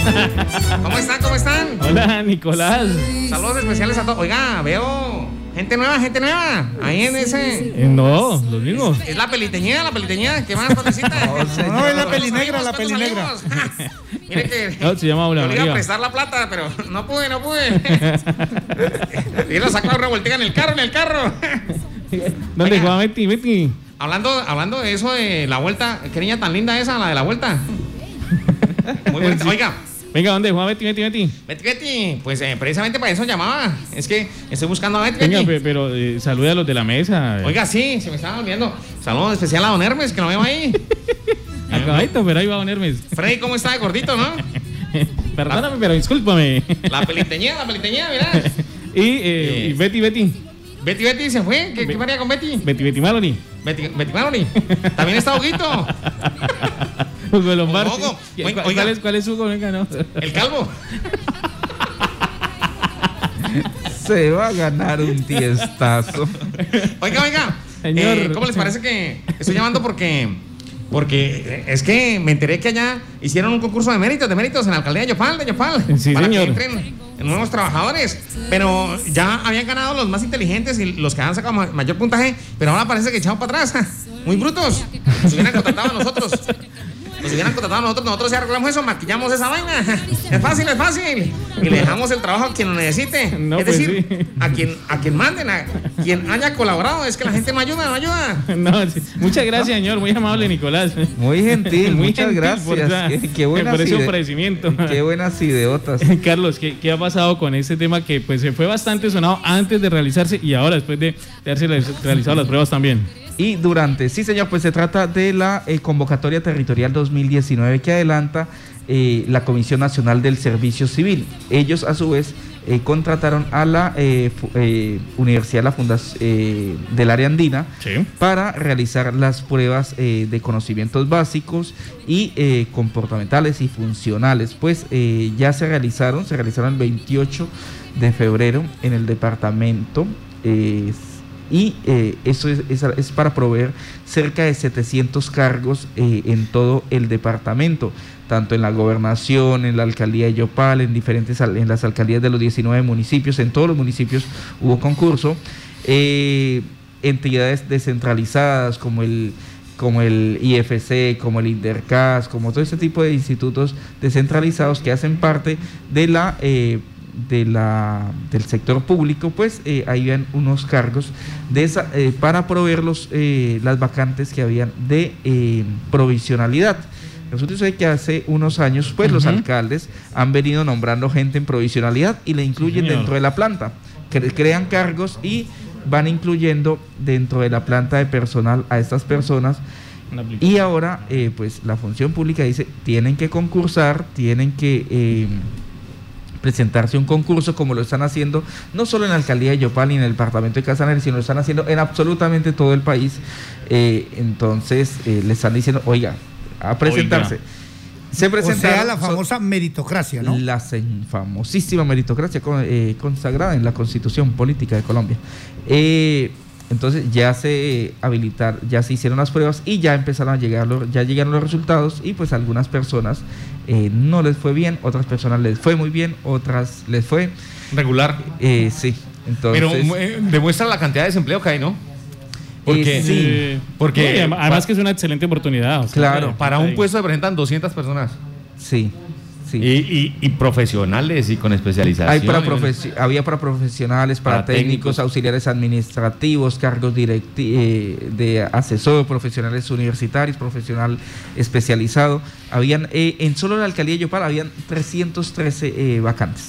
¿Cómo están? ¿Cómo están? Hola, Nicolás. Saludos especiales a todos. Oiga, veo gente nueva, gente nueva. Ahí en ese. Eh, no, los mismos. Es la peliteñida, la peliteñida. ¿Qué más, patecita? No, es la pelinegra, la pelinegra. Mire que. No, se llama yo Aula le iba a prestar la plata, pero no pude, no pude. y lo sacó una vueltica en el carro, en el carro. ¿Dónde Oiga. Juan Betty? Betty. Hablando, hablando de eso de la vuelta, qué niña tan linda esa, la de la vuelta. Muy bonita. Oiga, Venga, ¿dónde Juan Betty? Betty, Betty. Betty Betty, pues eh, precisamente para eso llamaba. Es que estoy buscando a Betty Venga, Betty. pero eh, saluda a los de la mesa. Oiga, sí, se me estaba olvidando. Saludos especial a Don Hermes, que lo veo ahí. Acabadito, pero ahí va Don Hermes. Freddy, ¿cómo está gordito, no? Perdóname, pero discúlpame. La peliteñida, la peliteñida, mira. y, eh, y Betty, Betty. Betty Betty se fue. ¿Qué, qué haría con Betty? Betty, Betty Maloney. Betty, Betty Maloney. También está Huguito. Hugo Lombardi. Hugo. ¿Cuál, Oiga, cuál oiga. es, ¿Cuál es Hugo? Venga, no. El calvo. Se va a ganar un tiestazo. Oiga, oiga. Señor. eh, ¿Cómo les parece que estoy llamando porque porque es que me enteré que allá hicieron un concurso de méritos, de méritos en la alcaldía de Yopal, de Yopal, Sí, para señor. que entren nuevos trabajadores. Pero ya habían ganado los más inteligentes y los que han sacado ma- mayor puntaje, pero ahora parece que echaron para atrás. Muy brutos. Nos hubieran contratado a nosotros. Nos hubieran contratado nosotros, nosotros ya arreglamos eso, maquillamos esa vaina. Es fácil, es fácil. Y le dejamos el trabajo a quien lo necesite. No, es pues decir, sí. a quien a quien manden, a quien haya colaborado. Es que la gente no ayuda, no ayuda. No, sí. Muchas gracias, señor. Muy amable, Nicolás. Muy gentil, Muy muchas gentil gracias. por esa- Qué, qué buenas por ese ide- ofrecimiento. Qué buenas ideotas. Carlos, ¿qué, qué ha pasado con este tema que pues se fue bastante sonado antes de realizarse y ahora después de, de haberse realiz- realizado las pruebas también? Y durante, sí señor, pues se trata de la eh, convocatoria territorial 2019 que adelanta eh, la Comisión Nacional del Servicio Civil. Ellos a su vez eh, contrataron a la eh, Universidad la Fundación, del Área Andina Sí. para realizar las pruebas de conocimientos básicos y comportamentales y funcionales. Pues ya se realizaron, se realizaron el 28 de febrero en el departamento. Y eh, eso es, es- para proveer cerca de 700 cargos eh, en todo el departamento, tanto en la gobernación, en la alcaldía de Yopal, en diferentes en las alcaldías de los 19 municipios, en todos los municipios hubo concurso. Eh, entidades descentralizadas como el como el IFC, como el Intercas, como todo ese tipo de institutos descentralizados que hacen parte de la eh, de la del sector público, pues eh, ahí habían unos cargos de esa, eh, para proveer los, eh, las vacantes que habían de eh, provisionalidad. Resulta ser que hace unos años, pues los alcaldes han venido nombrando gente en provisionalidad y le incluyen señor. dentro de la planta. Cre- crean cargos y van incluyendo dentro de la planta de personal a estas personas y ahora eh, pues la función pública dice tienen que concursar tienen que eh, presentarse un concurso como lo están haciendo no solo en la alcaldía de Yopal ni en el departamento de Casanare sino lo están haciendo en absolutamente todo el país Eh, entonces eh, le están diciendo oiga a presentarse se O presentaron sea, la son- famosa meritocracia, ¿no? la sen- famosísima meritocracia con- eh, consagrada en la Constitución Política de Colombia. Eh, entonces ya se habilitar, ya se hicieron las pruebas y ya empezaron a llegar, los, ya llegaron los resultados y pues algunas personas eh, no les fue bien, otras personas les fue muy bien, otras les fue, Regular. eh, sí. Entonces, Pero eh, demuestra la cantidad de desempleo que hay, ¿no? Porque, Eh, sí. Porque- no, además que es una excelente oportunidad. o sea, Claro, para un puesto se presentan 200 personas. sí, sí. Y, y- y profesionales y con especialización. Hay para profesi- había para profesionales, para, Para técnicos, técnicos. auxiliares administrativos, cargos eh, de asesor, profesionales universitarios, profesional especializado. Habían, eh, en solo la alcaldía de Yopal, habían 313 eh, vacantes.